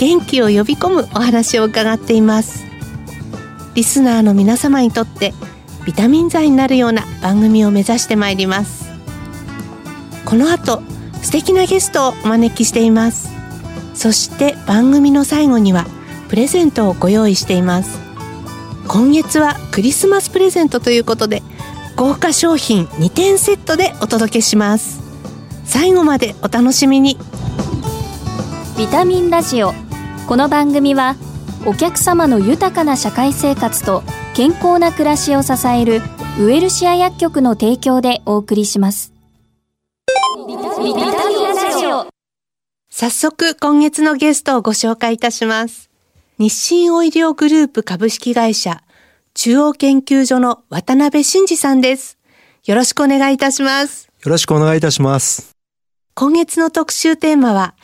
元気を呼び込むお話を伺っています。リスナーの皆様にとってビタミン剤になるような番組を目指してまいります。この後素敵なゲストをお招きしています。そして番組の最後にはプレゼントをご用意しています。今月はクリスマスプレゼントということで豪華商品2点セットでお届けします。最後までお楽しみに。ビタミンラジオこの番組はお客様の豊かな社会生活と健康な暮らしを支えるウェルシア薬局の提供でお送りします早速今月のゲストをご紹介いたします日清オイリオグループ株式会社中央研究所の渡辺真二さんです。よろしくお願いいたします。よろしくお願いいたします。今月の特集テーマは、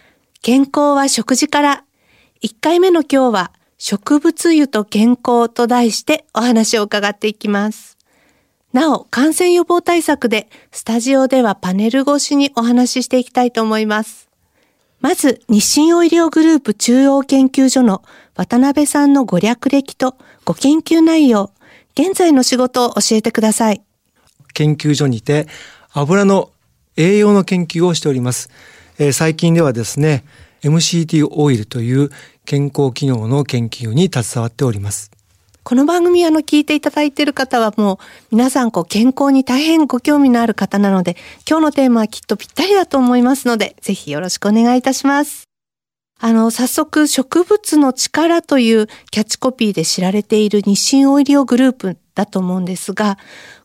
健康は食事から。1回目の今日は、植物油と健康と題してお話を伺っていきます。なお、感染予防対策で、スタジオではパネル越しにお話ししていきたいと思います。まず、日清オイリオグループ中央研究所の渡辺さんのご略歴とご研究内容、現在の仕事を教えてください。研究所にて油の栄養の研究をしております。えー最近ではですね、MCT オイルという健康機能の研究に携わっております。この番組あの聞いていただいている方はもう皆さんこう健康に大変ご興味のある方なので今日のテーマはきっとぴったりだと思いますのでぜひよろしくお願いいたします。あの早速植物の力というキャッチコピーで知られている日清オイリオグループだと思うんですが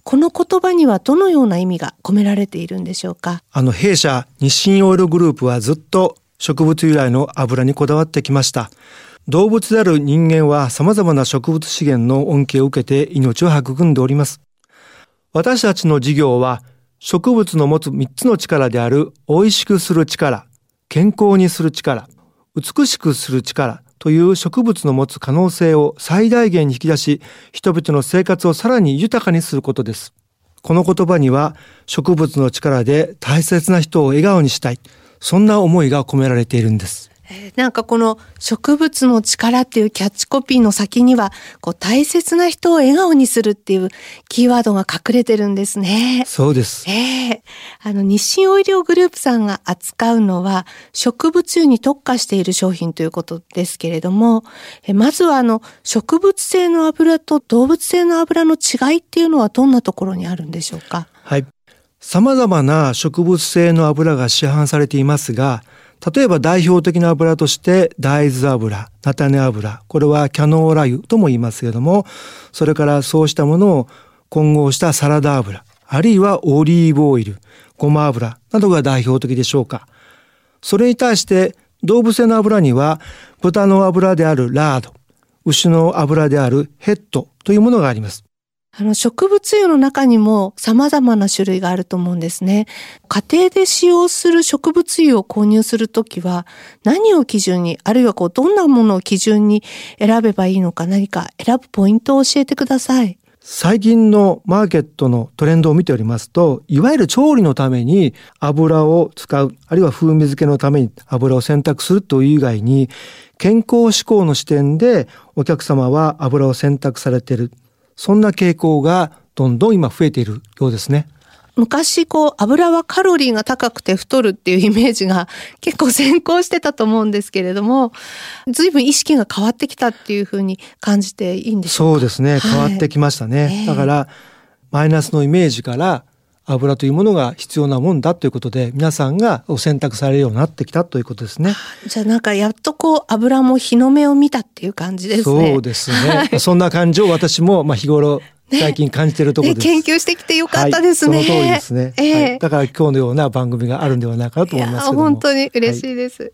この言葉にはどのような意味が込められているんでしょうか？あの弊社日清オイルグループはずっと植物由来の油にこだわってきました。動物である人間は様々な植物資源の恩恵を受けて命を育んでおります。私たちの事業は植物の持つ3つの力である美味しくする力、健康にする力、美しくする力という植物の持つ可能性を最大限に引き出し、人々の生活をさらに豊かにすることです。この言葉には植物の力で大切な人を笑顔にしたい。そんな思いが込められているんです。えーなんかこの植物の力っていうキャッチコピーの先にはこう大切な人を笑顔にするっていうキーワードが隠れてるんですね。そうです。ええあの、日清オイリオグループさんが扱うのは、植物油に特化している商品ということですけれども、えまずはあの、植物性の油と動物性の油の違いっていうのはどんなところにあるんでしょうか？はい。様々な植物性の油が市販されていますが、例えば代表的な油として大豆油、菜種油、これはキャノーラ油とも言いますけれども、それからそうしたものを混合したサラダ油、あるいはオリーブオイル、ごま油などが代表的でしょうか。それに対して動物性の油には豚の油であるラード、牛の油であるヘッドというものがあります。あの、植物油の中にも様々な種類があると思うんですね。家庭で使用する植物油を購入するときは、何を基準に、あるいはこう、どんなものを基準に選べばいいのか何か選ぶポイントを教えてください。最近のマーケットのトレンドを見ておりますと、いわゆる調理のために油を使う、あるいは風味付けのために油を選択するという以外に、健康志向の視点でお客様は油を選択されている。そんな傾向がどんどん今増えているようですね。昔こう油はカロリーが高くて太るっていうイメージが結構先行してたと思うんですけれども随分意識が変わってきたっていうふうに感じていいんでしょうか？そうですね。変わってきましたね。ええだから、マイナスのイメージから油というものが必要なもんだということで、皆さんが選択されるようになってきたということですね。じゃあなんかやっとこう油も日の目を見たっていう感じですね。そうですね。そんな感じを私も、まあ、日頃最近感じているところです、ね、研究してきてよかったですね、はい、その通りですね、えーはい、だから今日のような番組があるんではないかと思います本当に嬉しいです、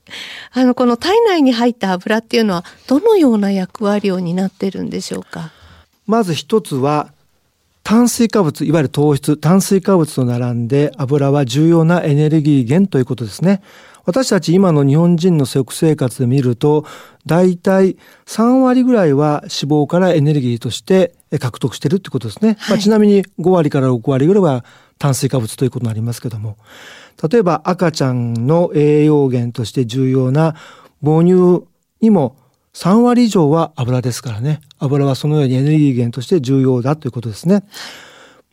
はい、あのこの体内に入った油っていうのはどのような役割を担ってるんでしょうか？まず一つは炭水化物、いわゆる糖質、炭水化物と並んで油は重要なエネルギー源ということですね。私たち今の日本人の食生活で見ると、大体3割ぐらいは脂肪からエネルギーとして獲得しているということですね。はい、まあ、ちなみに5割から6割ぐらいは炭水化物ということになりますけども。例えば赤ちゃんの栄養源として重要な母乳にも3割以上は油ですからね。油はそのようにエネルギー源として重要だということですね。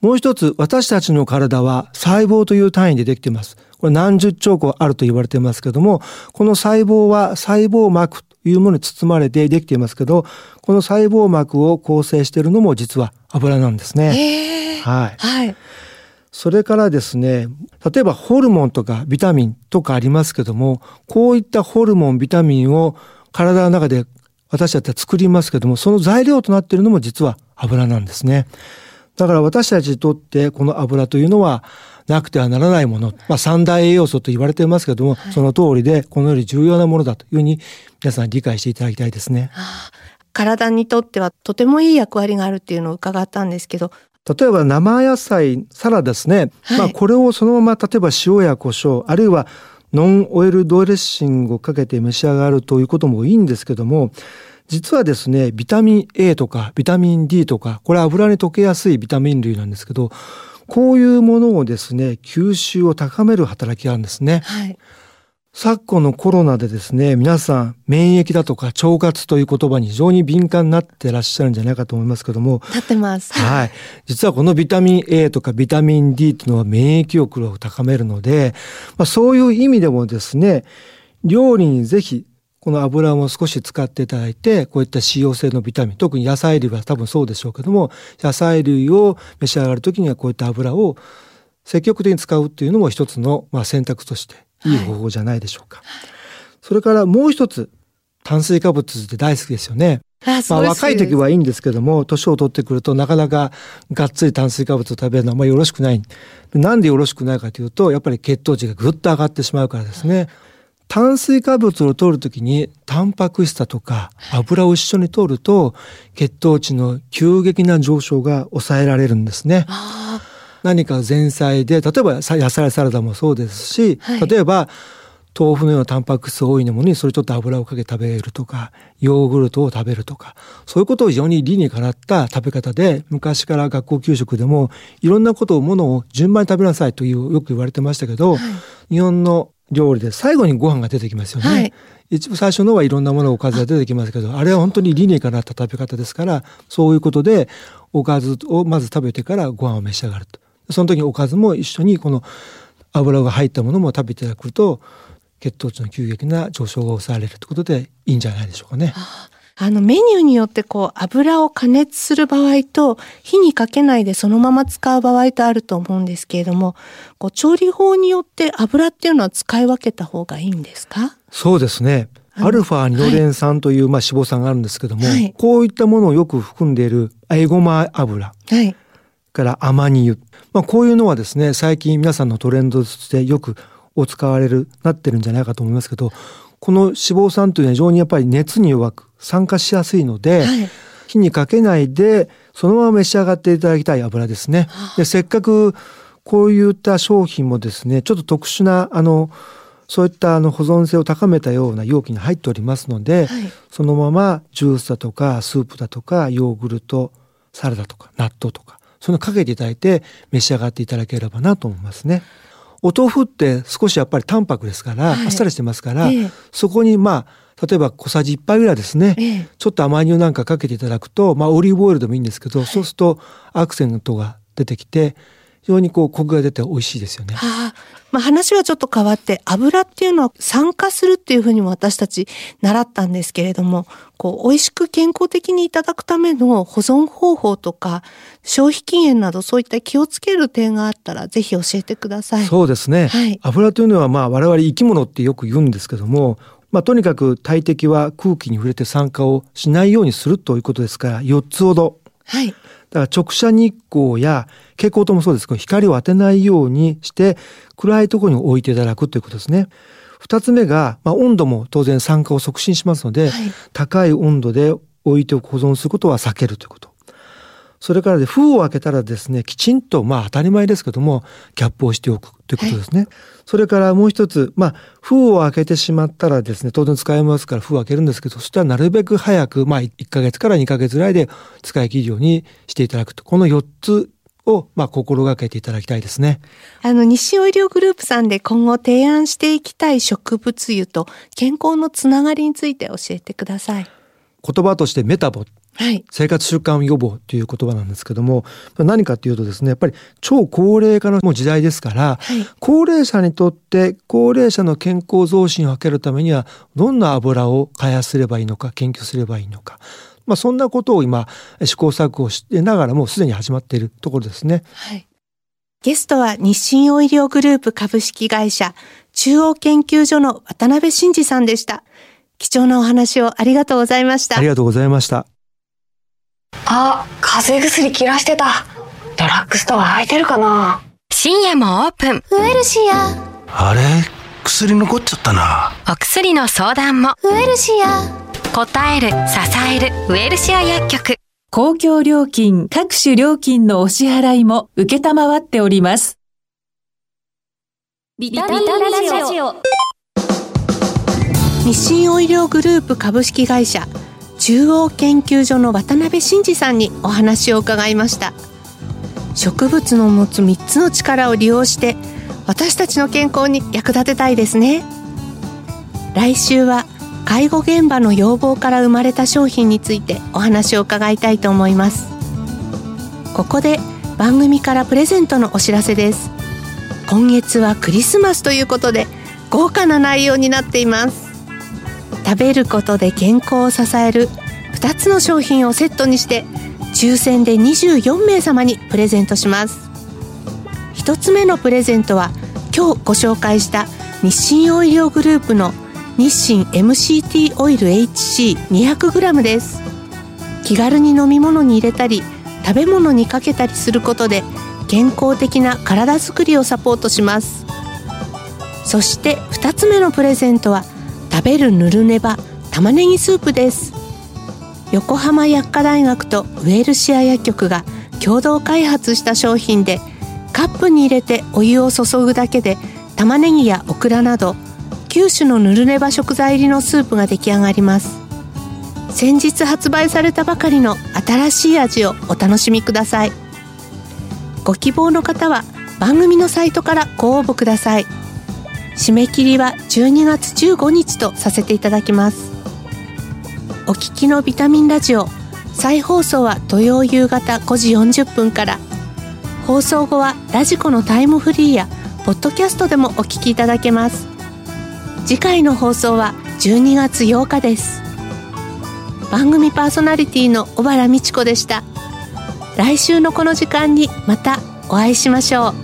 もう一つ、私たちの体は細胞という単位でできています。これ何十兆個あると言われていますけども、この細胞は細胞膜というものに包まれてできていますけど、この細胞膜を構成しているのも実は油なんですね。はい。はい。それからですね、例えばホルモンとかビタミンとかありますけども、こういったホルモン、ビタミンを体の中で私たちは作りますけども、その材料となっているのも実は油なんですね。だから私たちにとってこの油というのはなくてはならないもの、まあ三大栄養素と言われていますけども、はい、その通りでこのより重要なものだというふうに皆さん理解していただきたいですね。体にとってはとてもいい役割があるっていうのを伺ったんですけど、例えば生野菜、サラダですね。はい、まあこれをそのまま例えば塩や胡椒、あるいはノンオイルドレッシングをかけて召し上がるということもいいんですけども、実はですね、ビタミン A とかビタミン D とか、これ油に溶けやすいビタミン類なんですけど、こういうものをですね、吸収を高める働きがあるんですね。はい、昨今のコロナでですね、皆さん免疫だとか腸活という言葉に非常に敏感になってらっしゃるんじゃないかと思いますけども。なってます。はい。実はこのビタミン A とかビタミン D っていうのは免疫力を高めるので、まあ、そういう意味でもですね、料理にぜひこの油も少し使っていただいて、こういった使用性のビタミン、特に野菜類は多分そうでしょうけども、野菜類を召し上がるときにはこういった油を積極的に使うっていうのも一つのまあ選択としていい方法じゃないでしょうか。はい、それからもう一つ、炭水化物って大好きですよね。まあ、若い時はいいんですけども、年を取ってくるとなかなかがっつり炭水化物を食べるのはあんまりよろしくない。なんでよろしくないかというと、やっぱり血糖値がぐっと上がってしまうからですね。炭水化物を取るときにタンパク質だとか油を一緒に取ると血糖値の急激な上昇が抑えられるんですね。何か前菜で例えば野菜サラダもそうですし、はい、例えば豆腐のようなタンパク質多いものにそれちょっと油をかけ食べるとかヨーグルトを食べるとかそういうことを非常に理にかなった食べ方で昔から学校給食でもいろんなことをものを順番に食べなさいというよく言われてましたけど、はい、日本の料理で最後にご飯が出てきますよね。はい、一部最初のはいろんなものおかずが出てきますけどあれは本当に理にかなった食べ方ですからそういうことでおかずをまず食べてからご飯を召し上がると。その時におかずも一緒にこの油が入ったものも食べていただくと血糖値の急激な上昇が抑えられるということでいいんじゃないでしょうかね。あのメニューによってこう油を加熱する場合と火にかけないでそのまま使う場合とあると思うんですけれども、こう調理法によって油っていうのは使い分けた方がいいんですか？そうですね。アルファニロレン酸という、まあ、脂肪酸があるんですけども、はい、こういったものをよく含んでいるエゴマ油、はい、からアマニ油、まあ、こういうのはですね最近皆さんのトレンドとしてよくお使われるなってるんじゃないかと思いますけどこの脂肪酸というのは非常にやっぱり熱に弱く酸化しやすいので、はい、火にかけないでそのまま召し上がっていただきたい油ですね。でせっかくこういった商品もですねちょっと特殊なあのそういったあの保存性を高めたような容器に入っておりますので、はい、そのままジュースだとかスープだとかヨーグルトサラダとか納豆とかそのかけていただいて召し上がっていただければなと思いますね。お豆腐って少しやっぱり淡白ですから、はい、あっさりしてますから、ええ、そこにまあ例えば小さじ1杯ぐらいですね、え、ちょっと甘煮をなんかかけていただくと、まあオリーブオイルでもいいんですけど、はい、そうするとアクセントが出てきて非常にこうコクが出て美味しいですよね。はあ、まあ、話はちょっと変わって油っていうのは酸化するっていうふうにも私たち習ったんですけれどもこう美味しく健康的にいただくための保存方法とか消費期限などそういった気をつける点があったらぜひ教えてください。そうですね、はい、油というのはまあ我々生き物ってよく言うんですけどもまあ、とにかく大敵は空気に触れて酸化をしないようにするということですから4つほどはい。だから直射日光や蛍光灯もそうですけど、光を当てないようにして、暗いところに置いていただくということですね。二つ目が、まあ、温度も当然酸化を促進しますので、はい高い温度で置いて保存することは避けるということ。それからで封を開けたらですね、きちんと、まあ当たり前ですけども、キャップをしておくということですね。それからもう一つ、まあ封を開けてしまったらですね、当然使えますから封を開けるんですけど、そしたらなるべく早く、まあ1ヶ月から2ヶ月ぐらいで使い切るようにしていただくと。この4つを、まあ心がけていただきたいですね。あの、日清オイリオグループさんで今後提案していきたい植物油と健康のつながりについて教えてください。言葉としてメタボはい。生活習慣予防という言葉なんですけども何かというとですねやっぱり超高齢化のもう時代ですから、はい高齢者にとって高齢者の健康増進を図るためにはどんな油を開発すればいいのか研究すればいいのか、まあ、そんなことを今試行錯誤してながらもうすでに始まっているところですね。はい。ゲストは日清オイリオグループ株式会社中央研究所の渡辺真二さんでした。貴重なお話をありがとうございましたあり。がとうございました。あ、風邪薬切らしてた。ドラッグストア空いてるかな深夜もオープン。ウエルシアあれ？薬残っちゃったな。お薬の相談も。ウエルシア答える、支える、ウエルシア薬局。公共料金各種料金のお支払いも受けたまわっております。ビタミンラジオ日清オイリオグループ株式会社中央研究所の渡辺真二さんにお話を伺いました。植物の持つ3つの力を利用して私たちの健康に役立てたいですね。来週は介護現場の要望から生まれた商品についてお話を伺いたいと思います。ここで番組からプレゼントのお知らせです。今月はクリスマスということで豪華な内容になっています。食べることで健康を支える2つの商品をセットにして抽選で24名様にプレゼントします。1つ目のプレゼントは今日ご紹介した日清オイリオグループの日清 MCT オイル HC200g です。気軽に飲み物に入れたり食べ物にかけたりすることで健康的な体づくりをサポートします。そして2つ目のプレゼントは食べるぬるねば玉ねぎスープです。横浜薬科大学とウェルシア薬局が共同開発した商品でカップに入れてお湯を注ぐだけで玉ねぎやオクラなど9種のぬるねば食材入りのスープが出来上がります。先日発売されたばかりの新しい味をお楽しみください。ご希望の方は番組のサイトからご応募ください。締め切りは12月15日とさせていただきます。お聞きのビタミンラジオ再放送は土曜夕方5時40分から。放送後はラジコのタイムフリーやポッドキャストでもお聞きいただけます。次回の放送は12月8日です。番組パーソナリティの小原美智子でした。来週のこの時間にまたお会いしましょう。